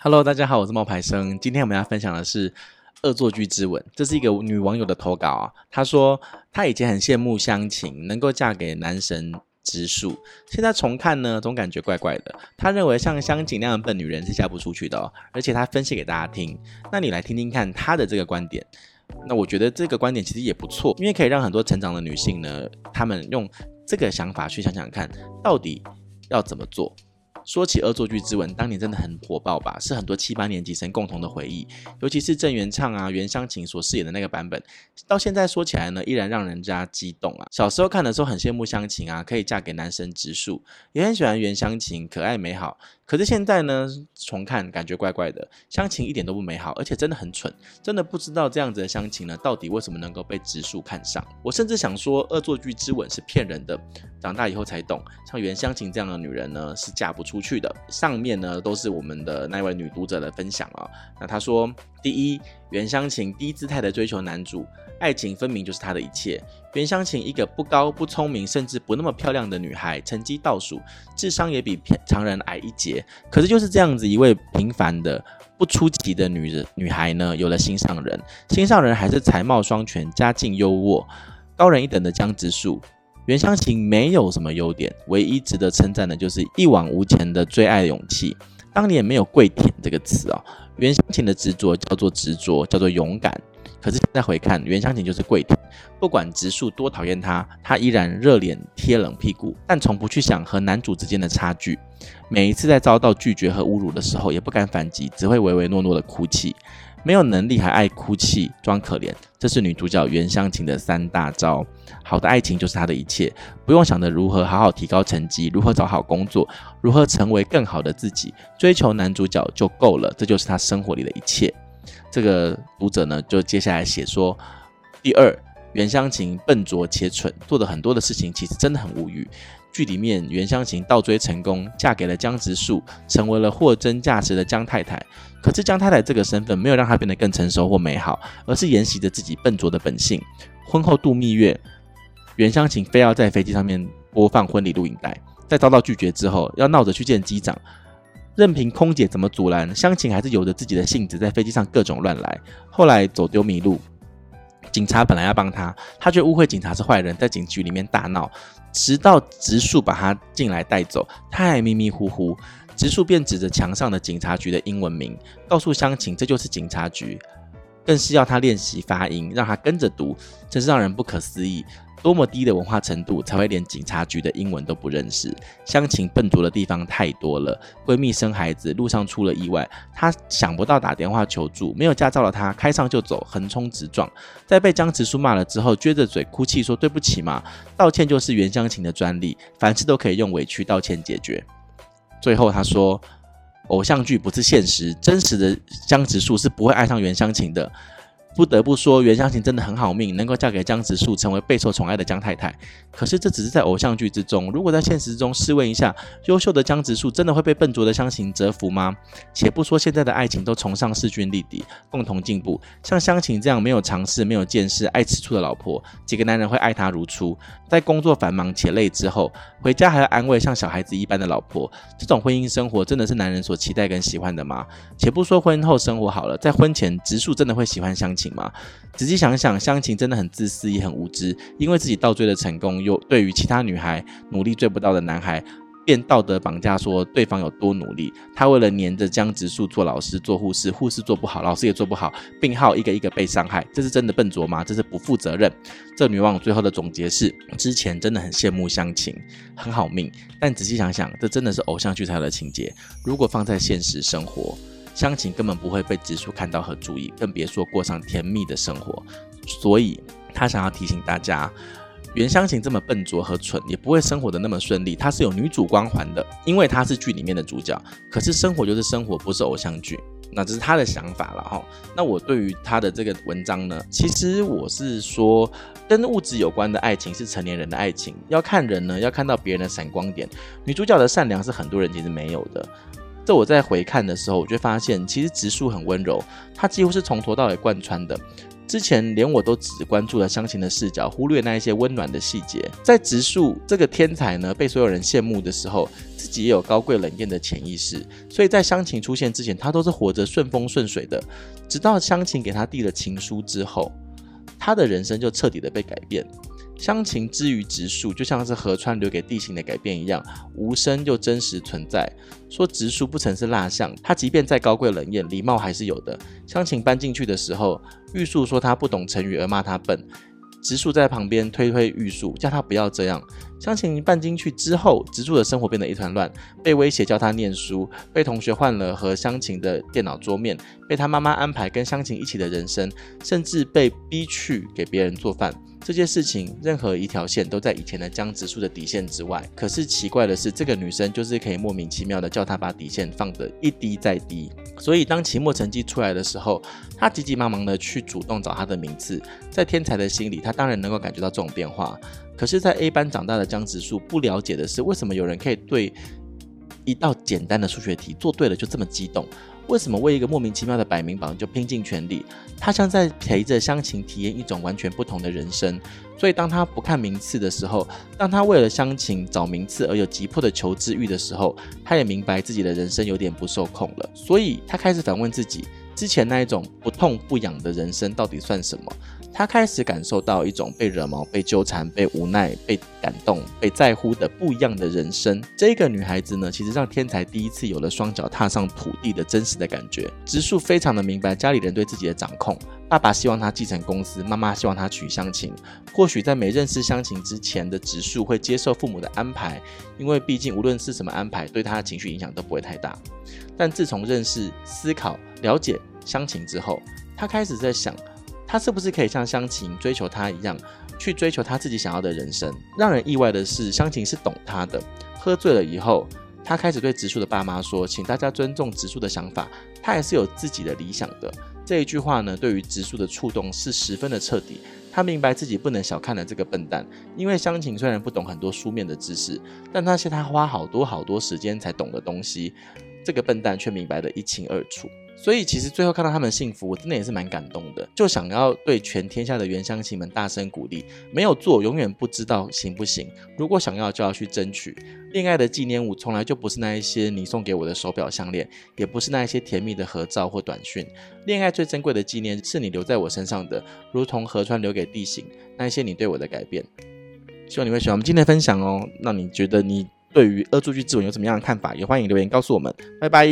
Hello，大家好，我是冒牌生。今天我们要分享的是《恶作剧之吻》，这是一个女网友的投稿啊。她说她以前很羡慕湘琴能够嫁给男神直树，现在重看呢，总感觉怪怪的。她认为像湘琴那样的笨女人是嫁不出去的哦，而且她分析给大家听。那你来听听看她的这个观点。那我觉得这个观点其实也不错，因为可以让很多成长的女性呢，她们用这个想法去想想看，到底要怎么做。说起恶作剧之吻，当年真的很火爆吧？是很多七八年级生共同的回忆，尤其是郑元畅啊、袁湘琴所饰演的那个版本，到现在说起来呢，依然让人家激动啊。小时候看的时候很羡慕湘琴啊，可以嫁给男神直树，也很喜欢袁湘琴，可爱美好。可是现在呢，重看感觉怪怪的，湘琴一点都不美好，而且真的很蠢，真的不知道这样子的湘琴呢，到底为什么能够被直树看上？我甚至想说，恶作剧之吻是骗人的，长大以后才懂，像袁湘琴这样的女人呢，是嫁不出去的。上面呢都是我们的那位女读者的分享啊、那她说，第一，袁湘琴低姿态的追求男主。爱情分明就是她的一切。袁湘琴一个不高、不聪明，甚至不那么漂亮的女孩，成绩倒数，智商也比平常人矮一截。可是就是这样子一位平凡的、不出奇的女人女孩呢，有了心上人。心上人还是才貌双全、家境优渥、高人一等的江直树。袁湘琴没有什么优点，唯一值得称赞的就是一往无前的追爱勇气。当年没有“跪舔”这个词啊、哦，袁湘琴的执着叫做执着，叫做勇敢。可是现在回看，袁湘琴就是跪舔，不管直树多讨厌她，她依然热脸贴冷屁股，但从不去想和男主之间的差距。每一次在遭到拒绝和侮辱的时候，也不敢反击，只会唯唯诺诺的哭泣。没有能力还爱哭泣装可怜，这是女主角袁湘琴的三大招。好的爱情就是她的一切，不用想着如何好好提高成绩，如何找好工作，如何成为更好的自己，追求男主角就够了，这就是她生活里的一切。这个读者呢，就接下来写说：第二，袁湘琴笨拙且蠢，做的很多的事情其实真的很无语。剧里面袁湘琴倒追成功，嫁给了江直树，成为了货真价实的江太太。可是江太太这个身份没有让她变得更成熟或美好，而是沿袭着自己笨拙的本性。婚后度蜜月，袁湘琴非要在飞机上面播放婚礼录影带，在遭到拒绝之后，要闹着去见机长。任凭空姐怎么阻拦，湘琴还是有着自己的性子，在飞机上各种乱来。后来走丢迷路，警察本来要帮他，他却误会警察是坏人，在警局里面大闹，直到直树把他进来带走，他还迷迷糊糊，直树便指着墙上的警察局的英文名，告诉湘琴这就是警察局，更是要他练习发音，让他跟着读，真是让人不可思议。多么低的文化程度，才会连警察局的英文都不认识？湘琴笨拙的地方太多了。闺蜜生孩子，路上出了意外，她想不到打电话求助。没有驾照的她，开上就走，横冲直撞。在被江直树骂了之后，撅着嘴哭泣说：“对不起嘛，道歉就是袁湘琴的专利，凡事都可以用委屈道歉解决。”最后她说：“偶像剧不是现实，真实的江直树是不会爱上袁湘琴的。”不得不说，袁湘琴真的很好命，能够嫁给江直树，成为备受宠爱的江太太。可是这只是在偶像剧之中，如果在现实中，试问一下，优秀的江直树真的会被笨拙的湘琴折服吗？且不说现在的爱情都崇尚势均力敌，共同进步。像湘琴这样没有尝试、没有见识、爱吃醋的老婆，几个男人会爱她如初？在工作繁忙且累之后，回家还要安慰像小孩子一般的老婆，这种婚姻生活真的是男人所期待跟喜欢的吗？且不说婚后生活好了，在婚前，直树真的会喜欢湘琴吗？仔细想想，湘琴真的很自私也很无知，因为自己倒追的成功，又对于其他女孩努力追不到的男孩，便道德绑架说对方有多努力。她为了黏着江直树做老师、做护士，护士做不好，老师也做不好，病号一个一个被伤害，这是真的笨拙吗？这是不负责任。这女王最后的总结是：之前真的很羡慕湘琴，很好命，但仔细想想，这真的是偶像剧才有的情节。如果放在现实生活，湘琴根本不会被直树看到和注意，更别说过上甜蜜的生活。所以，他想要提醒大家，袁湘琴这么笨拙和蠢，也不会生活的那么顺利。她是有女主光环的，因为她是剧里面的主角。可是生活就是生活，不是偶像剧。那这是他的想法了哈。那我对于他的这个文章呢，其实我是说，跟物质有关的爱情是成年人的爱情，要看人呢，要看到别人的闪光点。女主角的善良是很多人其实没有的。这我在回看的时候，我就发现，其实植树很温柔，他几乎是从头到尾贯穿的。之前连我都只关注了湘琴的视角，忽略那一些温暖的细节。在植树这个天才呢被所有人羡慕的时候，自己也有高贵冷艳的潜意识，所以在湘琴出现之前，他都是活着顺风顺水的。直到湘琴给他递了情书之后，他的人生就彻底的被改变。湘琴之于直树，就像是河川留给地形的改变一样，无声又真实存在。说直树不曾是蜡像，他即便再高贵冷艳，礼貌还是有的。湘琴搬进去的时候，玉树说他不懂成语而骂他笨，直树在旁边推推玉树，叫他不要这样。湘琴搬进去之后，直树的生活变得一团乱，被威胁叫他念书，被同学换了和湘琴的电脑桌面，被他妈妈安排跟湘琴一起的人生，甚至被逼去给别人做饭。这些事情，任何一条线都在以前的江直树的底线之外。可是奇怪的是，这个女生就是可以莫名其妙的叫他把底线放得一低再低。所以当期末成绩出来的时候，他急急忙忙的去主动找他的名次。在天才的心里，他当然能够感觉到这种变化。可是，在 A 班长大的江直树不了解的是，为什么有人可以对一道简单的数学题做对了就这么激动？为什么为一个莫名其妙的百名榜就拼尽全力？他像在陪着湘琴体验一种完全不同的人生。所以当他不看名次的时候，当他为了湘琴找名次而有急迫的求知欲的时候，他也明白自己的人生有点不受控了。所以他开始反问自己：之前那一种不痛不痒的人生到底算什么？他开始感受到一种被惹毛、被纠缠、被无奈、被感动、被在乎的不一样的人生。这个女孩子呢，其实让天才第一次有了双脚踏上土地的真实的感觉。直树非常的明白家里人对自己的掌控，爸爸希望他继承公司，妈妈希望他娶湘琴。或许在没认识湘琴之前的直树会接受父母的安排，因为毕竟无论是什么安排，对他的情绪影响都不会太大。但自从认识、思考、了解湘琴之后，他开始在想。他是不是可以像湘琴追求他一样，去追求他自己想要的人生？让人意外的是，湘琴是懂他的。喝醉了以后，他开始对直树的爸妈说：“请大家尊重直树的想法，他也是有自己的理想的。”这一句话呢，对于直树的触动是十分的彻底。他明白自己不能小看了这个笨蛋，因为湘琴虽然不懂很多书面的知识，但那些他花好多好多时间才懂的东西，这个笨蛋却明白得一清二楚。所以其实最后看到他们幸福，我真的也是蛮感动的，就想要对全天下的原乡亲们大声鼓励：没有做，永远不知道行不行。如果想要，就要去争取。恋爱的纪念物从来就不是那一些你送给我的手表项链，也不是那一些甜蜜的合照或短讯。恋爱最珍贵的纪念是你留在我身上的，如同河川留给地形那一些你对我的改变。希望你会喜欢我们今天的分享哦。那你觉得你对于恶作剧之吻有什么样的看法？也欢迎留言告诉我们。拜拜。